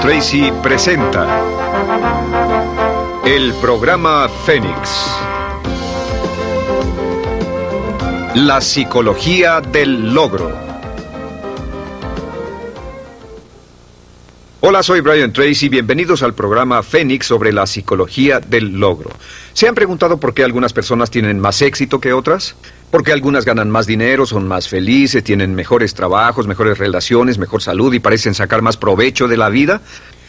Tracy presenta el programa Fénix. La psicología del logro. Hola, soy Brian Tracy. Bienvenidos al programa Fénix sobre la psicología del logro. ¿Se han preguntado por qué algunas personas tienen más éxito que otras? Porque algunas ganan más dinero, son más felices, tienen mejores trabajos, mejores relaciones, mejor salud y parecen sacar más provecho de la vida.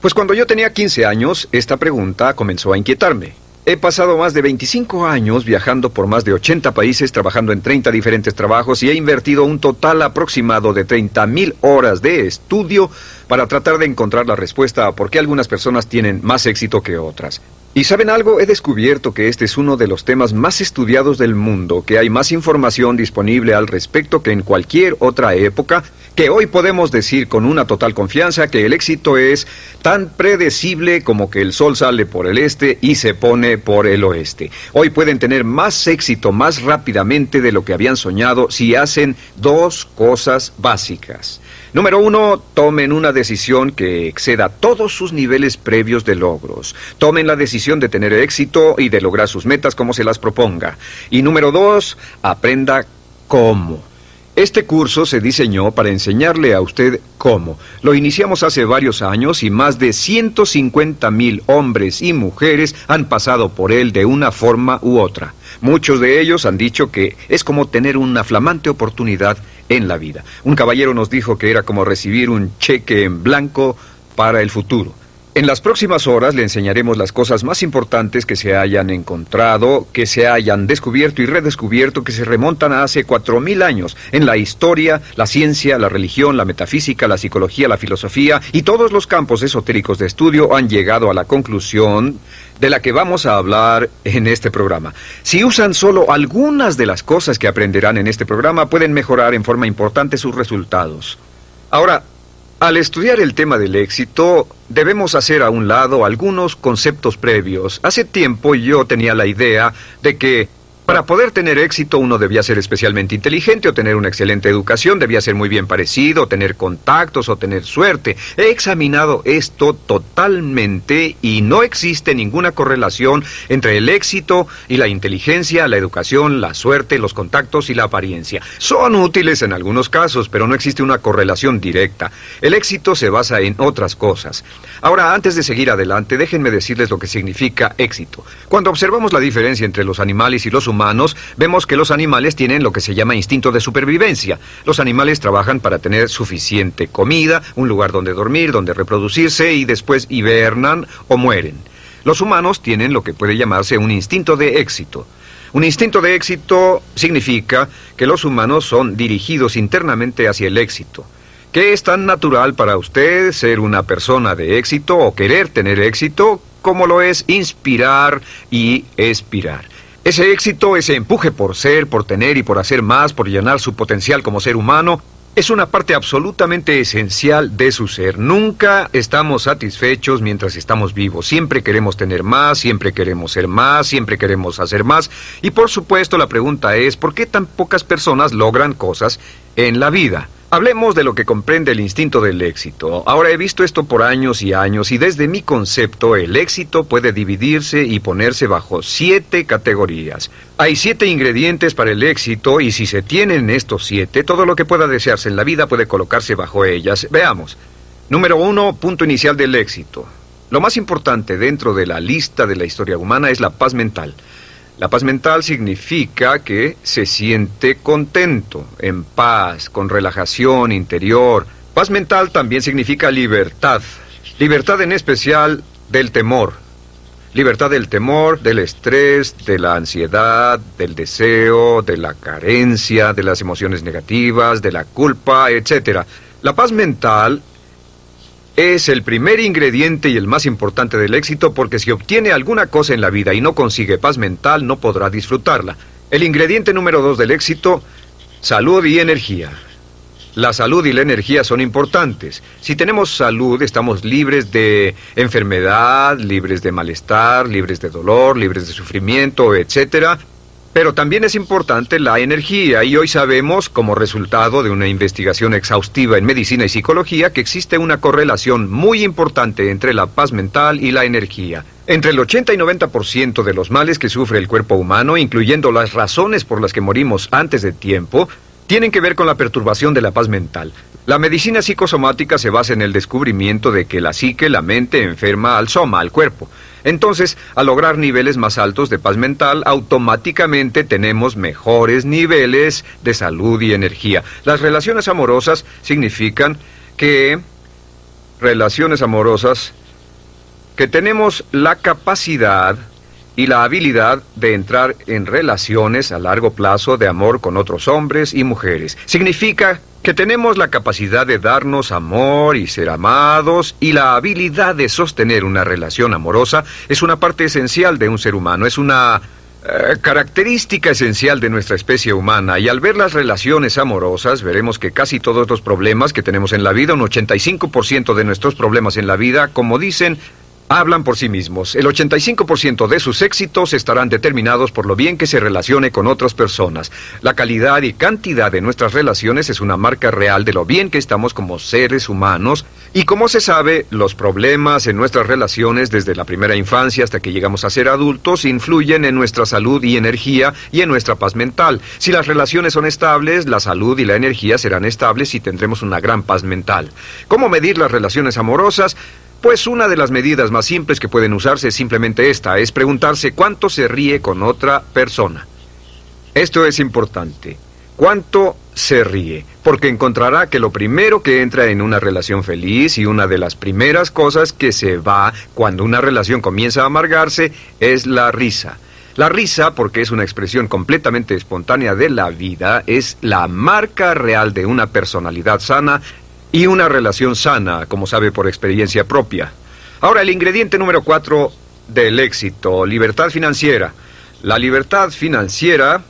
Pues cuando yo tenía 15 años, esta pregunta comenzó a inquietarme. He pasado más de 25 años viajando por más de 80 países, trabajando en 30 diferentes trabajos y he invertido un total aproximado de 30 mil horas de estudio para tratar de encontrar la respuesta a por qué algunas personas tienen más éxito que otras. ¿Y saben algo? He descubierto que este es uno de los temas más estudiados del mundo, que hay más información disponible al respecto que en cualquier otra época, que hoy podemos decir con una total confianza que el éxito es tan predecible como que el sol sale por el este y se pone por el oeste. Hoy pueden tener más éxito más rápidamente de lo que habían soñado si hacen dos cosas básicas. Número uno, tomen una decisión que exceda todos sus niveles previos de logros. Tomen la decisión de tener éxito y de lograr sus metas como se las proponga. Y número dos, aprenda cómo. Este curso se diseñó para enseñarle a usted cómo. Lo iniciamos hace varios años y más de 150 mil hombres y mujeres han pasado por él de una forma u otra. Muchos de ellos han dicho que es como tener una flamante oportunidad en la vida. Un caballero nos dijo que era como recibir un cheque en blanco para el futuro. En las próximas horas le enseñaremos las cosas más importantes que se hayan encontrado, que se hayan descubierto y redescubierto, que se remontan a hace cuatro mil años en la historia, la ciencia, la religión, la metafísica, la psicología, la filosofía y todos los campos esotéricos de estudio han llegado a la conclusión de la que vamos a hablar en este programa. Si usan solo algunas de las cosas que aprenderán en este programa, pueden mejorar en forma importante sus resultados. Ahora, al estudiar el tema del éxito, debemos hacer a un lado algunos conceptos previos. Hace tiempo yo tenía la idea de que para poder tener éxito uno debía ser especialmente inteligente o tener una excelente educación, debía ser muy bien parecido, tener contactos o tener suerte. He examinado esto totalmente y no existe ninguna correlación entre el éxito y la inteligencia, la educación, la suerte, los contactos y la apariencia. Son útiles en algunos casos, pero no existe una correlación directa. El éxito se basa en otras cosas. Ahora, antes de seguir adelante, déjenme decirles lo que significa éxito. Cuando observamos la diferencia entre los animales y los humanos, vemos que los animales tienen lo que se llama instinto de supervivencia. Los animales trabajan para tener suficiente comida, un lugar donde dormir, donde reproducirse y después hibernan o mueren. Los humanos tienen lo que puede llamarse un instinto de éxito. Un instinto de éxito significa que los humanos son dirigidos internamente hacia el éxito. ¿Qué es tan natural para usted ser una persona de éxito o querer tener éxito como lo es inspirar y expirar? Ese éxito, ese empuje por ser, por tener y por hacer más, por llenar su potencial como ser humano, es una parte absolutamente esencial de su ser. Nunca estamos satisfechos mientras estamos vivos. Siempre queremos tener más, siempre queremos ser más, siempre queremos hacer más. Y por supuesto la pregunta es, ¿por qué tan pocas personas logran cosas en la vida? Hablemos de lo que comprende el instinto del éxito. Ahora he visto esto por años y años y desde mi concepto el éxito puede dividirse y ponerse bajo siete categorías. Hay siete ingredientes para el éxito y si se tienen estos siete, todo lo que pueda desearse en la vida puede colocarse bajo ellas. Veamos. Número uno, punto inicial del éxito. Lo más importante dentro de la lista de la historia humana es la paz mental. La paz mental significa que se siente contento, en paz, con relajación interior. Paz mental también significa libertad. Libertad en especial del temor. Libertad del temor, del estrés, de la ansiedad, del deseo, de la carencia, de las emociones negativas, de la culpa, etc. La paz mental es el primer ingrediente y el más importante del éxito porque si obtiene alguna cosa en la vida y no consigue paz mental, no podrá disfrutarla. El ingrediente número dos del éxito, salud y energía. La salud y la energía son importantes. Si tenemos salud, estamos libres de enfermedad, libres de malestar, libres de dolor, libres de sufrimiento, etc. Pero también es importante la energía y hoy sabemos, como resultado de una investigación exhaustiva en medicina y psicología, que existe una correlación muy importante entre la paz mental y la energía. Entre el 80 y 90% de los males que sufre el cuerpo humano, incluyendo las razones por las que morimos antes de tiempo, tienen que ver con la perturbación de la paz mental. La medicina psicosomática se basa en el descubrimiento de que la psique, la mente, enferma al soma, al cuerpo. Entonces, al lograr niveles más altos de paz mental, automáticamente tenemos mejores niveles de salud y energía. Las relaciones amorosas significan que relaciones amorosas que tenemos la capacidad y la habilidad de entrar en relaciones a largo plazo de amor con otros hombres y mujeres. Significa que tenemos la capacidad de darnos amor y ser amados y la habilidad de sostener una relación amorosa es una parte esencial de un ser humano, es una eh, característica esencial de nuestra especie humana y al ver las relaciones amorosas veremos que casi todos los problemas que tenemos en la vida, un 85% de nuestros problemas en la vida, como dicen, hablan por sí mismos. El 85% de sus éxitos estarán determinados por lo bien que se relacione con otras personas. La calidad y cantidad de nuestras relaciones es una marca real de lo bien que estamos como seres humanos y como se sabe, los problemas en nuestras relaciones desde la primera infancia hasta que llegamos a ser adultos influyen en nuestra salud y energía y en nuestra paz mental. Si las relaciones son estables, la salud y la energía serán estables y tendremos una gran paz mental. ¿Cómo medir las relaciones amorosas? Pues una de las medidas más simples que pueden usarse es simplemente esta, es preguntarse cuánto se ríe con otra persona. Esto es importante. ¿Cuánto se ríe? Porque encontrará que lo primero que entra en una relación feliz y una de las primeras cosas que se va cuando una relación comienza a amargarse es la risa. La risa, porque es una expresión completamente espontánea de la vida, es la marca real de una personalidad sana y una relación sana, como sabe por experiencia propia. Ahora, el ingrediente número cuatro del éxito, libertad financiera. La libertad financiera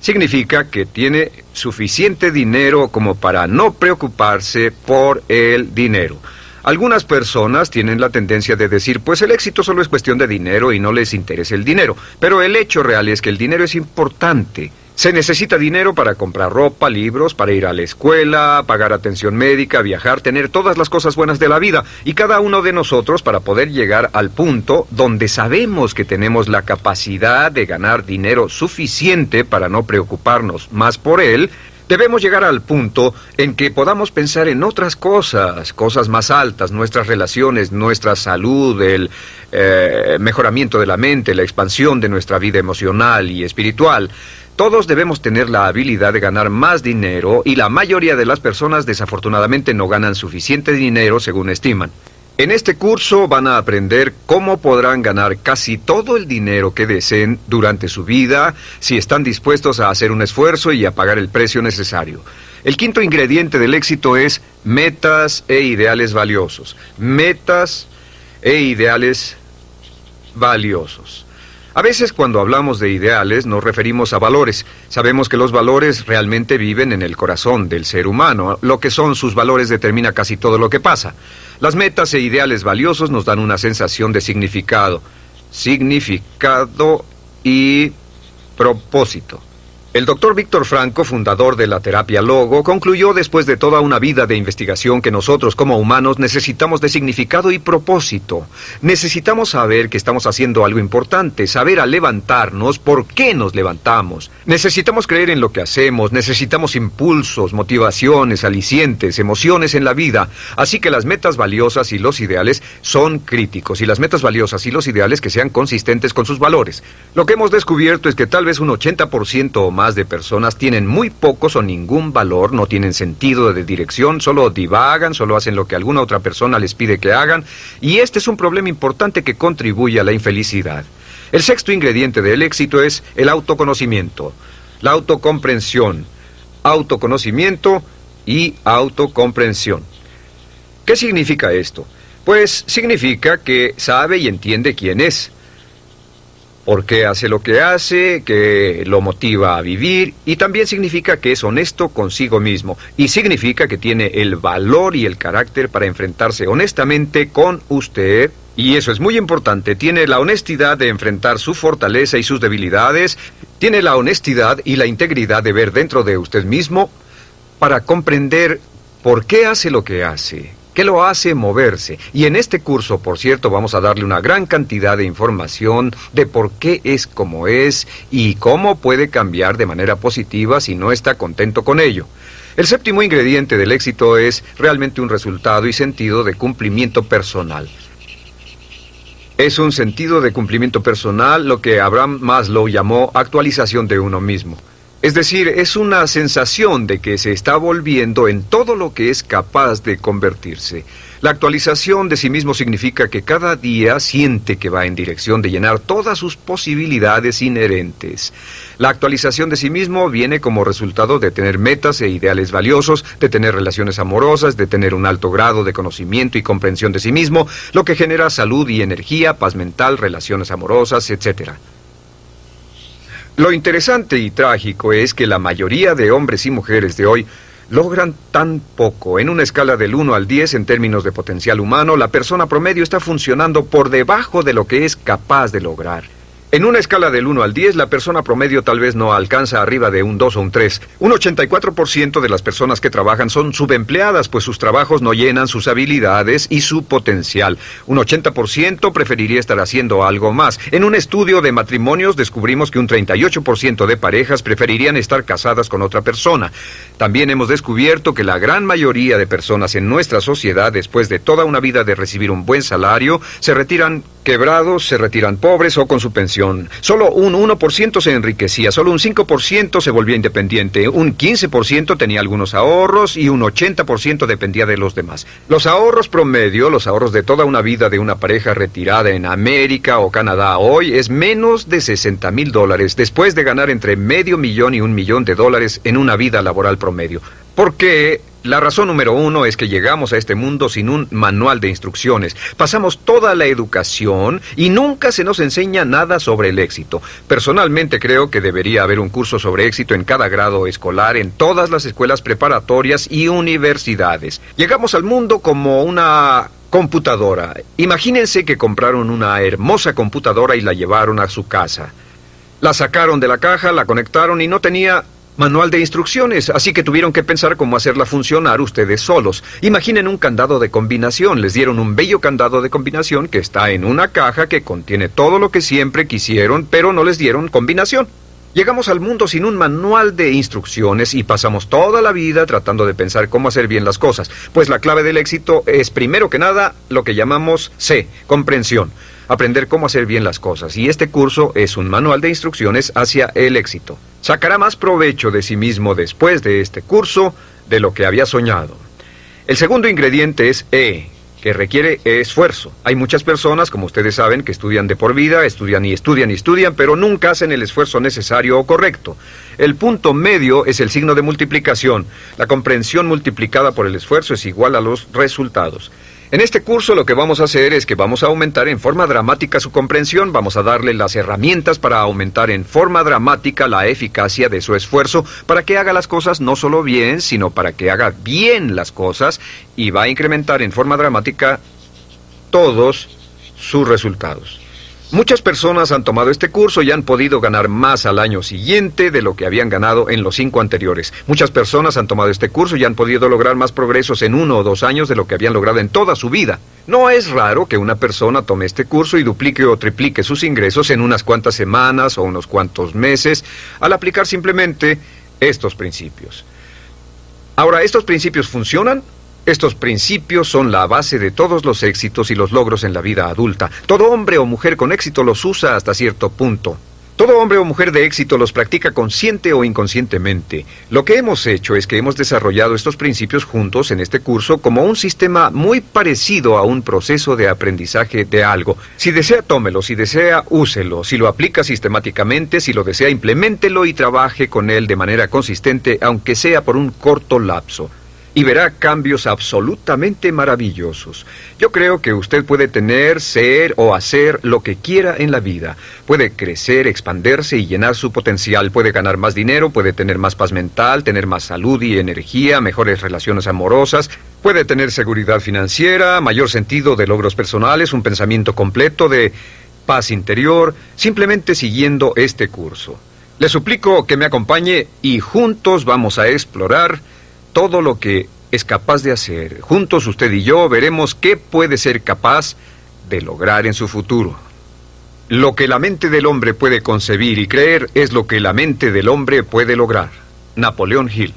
significa que tiene suficiente dinero como para no preocuparse por el dinero. Algunas personas tienen la tendencia de decir, pues el éxito solo es cuestión de dinero y no les interesa el dinero, pero el hecho real es que el dinero es importante. Se necesita dinero para comprar ropa, libros, para ir a la escuela, pagar atención médica, viajar, tener todas las cosas buenas de la vida. Y cada uno de nosotros para poder llegar al punto donde sabemos que tenemos la capacidad de ganar dinero suficiente para no preocuparnos más por él, Debemos llegar al punto en que podamos pensar en otras cosas, cosas más altas, nuestras relaciones, nuestra salud, el eh, mejoramiento de la mente, la expansión de nuestra vida emocional y espiritual. Todos debemos tener la habilidad de ganar más dinero y la mayoría de las personas desafortunadamente no ganan suficiente dinero según estiman. En este curso van a aprender cómo podrán ganar casi todo el dinero que deseen durante su vida si están dispuestos a hacer un esfuerzo y a pagar el precio necesario. El quinto ingrediente del éxito es metas e ideales valiosos. Metas e ideales valiosos. A veces cuando hablamos de ideales nos referimos a valores. Sabemos que los valores realmente viven en el corazón del ser humano. Lo que son sus valores determina casi todo lo que pasa. Las metas e ideales valiosos nos dan una sensación de significado. Significado y propósito. El doctor Víctor Franco, fundador de la terapia Logo, concluyó después de toda una vida de investigación que nosotros como humanos necesitamos de significado y propósito. Necesitamos saber que estamos haciendo algo importante, saber al levantarnos por qué nos levantamos. Necesitamos creer en lo que hacemos, necesitamos impulsos, motivaciones, alicientes, emociones en la vida. Así que las metas valiosas y los ideales son críticos y las metas valiosas y los ideales que sean consistentes con sus valores. Lo que hemos descubierto es que tal vez un 80% o más más de personas tienen muy pocos o ningún valor, no tienen sentido de dirección, solo divagan, solo hacen lo que alguna otra persona les pide que hagan, y este es un problema importante que contribuye a la infelicidad. El sexto ingrediente del éxito es el autoconocimiento, la autocomprensión, autoconocimiento y autocomprensión. ¿Qué significa esto? Pues significa que sabe y entiende quién es, por qué hace lo que hace, que lo motiva a vivir y también significa que es honesto consigo mismo y significa que tiene el valor y el carácter para enfrentarse honestamente con usted Y eso es muy importante. Tiene la honestidad de enfrentar su fortaleza y sus debilidades. Tiene la honestidad y la integridad de ver dentro de usted mismo para comprender por qué hace lo que hace, qué lo hace moverse. Y en este curso, por cierto, vamos a darle una gran cantidad de información de por qué es como es y cómo puede cambiar de manera positiva si no está contento con ello. El séptimo ingrediente del éxito es realmente un resultado y sentido de cumplimiento personal. Es un sentido de cumplimiento personal lo que Abraham Maslow llamó actualización de uno mismo. Es decir, es una sensación de que se está volviendo en todo lo que es capaz de convertirse. La actualización de sí mismo significa que cada día siente que va en dirección de llenar todas sus posibilidades inherentes. La actualización de sí mismo viene como resultado de tener metas e ideales valiosos, de tener relaciones amorosas, de tener un alto grado de conocimiento y comprensión de sí mismo, lo que genera salud y energía, paz mental, relaciones amorosas, etc. Lo interesante y trágico es que la mayoría de hombres y mujeres de hoy logran tan poco. En una escala del 1 al 10 en términos de potencial humano, la persona promedio está funcionando por debajo de lo que es capaz de lograr. En una escala del 1 al 10, la persona promedio tal vez no alcanza arriba de un 2 o un 3. Un 84% de las personas que trabajan son subempleadas, pues sus trabajos no llenan sus habilidades y su potencial. Un 80% preferiría estar haciendo algo más. En un estudio de matrimonios descubrimos que un 38% de parejas preferirían estar casadas con otra persona. También hemos descubierto que la gran mayoría de personas en nuestra sociedad, después de toda una vida de recibir un buen salario, se retiran quebrados, se retiran pobres o con su pensión. Solo un 1% se enriquecía, solo un 5% se volvía independiente, un 15% tenía algunos ahorros y un 80% dependía de los demás. Los ahorros promedio, los ahorros de toda una vida de una pareja retirada en América o Canadá hoy es menos de 60 mil dólares después de ganar entre medio millón y un millón de dólares en una vida laboral promedio. Porque la razón número uno es que llegamos a este mundo sin un manual de instrucciones. Pasamos toda la educación y nunca se nos enseña nada sobre el éxito. Personalmente creo que debería haber un curso sobre éxito en cada grado escolar, en todas las escuelas preparatorias y universidades. Llegamos al mundo como una computadora. Imagínense que compraron una hermosa computadora y la llevaron a su casa. La sacaron de la caja, la conectaron y no tenía manual de instrucciones, así que tuvieron que pensar cómo hacerla funcionar ustedes solos. Imaginen un candado de combinación, les dieron un bello candado de combinación que está en una caja que contiene todo lo que siempre quisieron, pero no les dieron combinación. Llegamos al mundo sin un manual de instrucciones y pasamos toda la vida tratando de pensar cómo hacer bien las cosas, pues la clave del éxito es primero que nada lo que llamamos C, comprensión aprender cómo hacer bien las cosas, y este curso es un manual de instrucciones hacia el éxito. Sacará más provecho de sí mismo después de este curso de lo que había soñado. El segundo ingrediente es E, que requiere esfuerzo. Hay muchas personas, como ustedes saben, que estudian de por vida, estudian y estudian y estudian, pero nunca hacen el esfuerzo necesario o correcto. El punto medio es el signo de multiplicación. La comprensión multiplicada por el esfuerzo es igual a los resultados. En este curso lo que vamos a hacer es que vamos a aumentar en forma dramática su comprensión, vamos a darle las herramientas para aumentar en forma dramática la eficacia de su esfuerzo para que haga las cosas no solo bien, sino para que haga bien las cosas y va a incrementar en forma dramática todos sus resultados. Muchas personas han tomado este curso y han podido ganar más al año siguiente de lo que habían ganado en los cinco anteriores. Muchas personas han tomado este curso y han podido lograr más progresos en uno o dos años de lo que habían logrado en toda su vida. No es raro que una persona tome este curso y duplique o triplique sus ingresos en unas cuantas semanas o unos cuantos meses al aplicar simplemente estos principios. Ahora, ¿estos principios funcionan? Estos principios son la base de todos los éxitos y los logros en la vida adulta. Todo hombre o mujer con éxito los usa hasta cierto punto. Todo hombre o mujer de éxito los practica consciente o inconscientemente. Lo que hemos hecho es que hemos desarrollado estos principios juntos en este curso como un sistema muy parecido a un proceso de aprendizaje de algo. Si desea, tómelo, si desea, úselo, si lo aplica sistemáticamente, si lo desea, implementelo y trabaje con él de manera consistente, aunque sea por un corto lapso. Y verá cambios absolutamente maravillosos. Yo creo que usted puede tener, ser o hacer lo que quiera en la vida. Puede crecer, expandirse y llenar su potencial. Puede ganar más dinero, puede tener más paz mental, tener más salud y energía, mejores relaciones amorosas. Puede tener seguridad financiera, mayor sentido de logros personales, un pensamiento completo de paz interior, simplemente siguiendo este curso. Le suplico que me acompañe y juntos vamos a explorar todo lo que es capaz de hacer. Juntos usted y yo veremos qué puede ser capaz de lograr en su futuro. Lo que la mente del hombre puede concebir y creer es lo que la mente del hombre puede lograr. Napoleón Hill.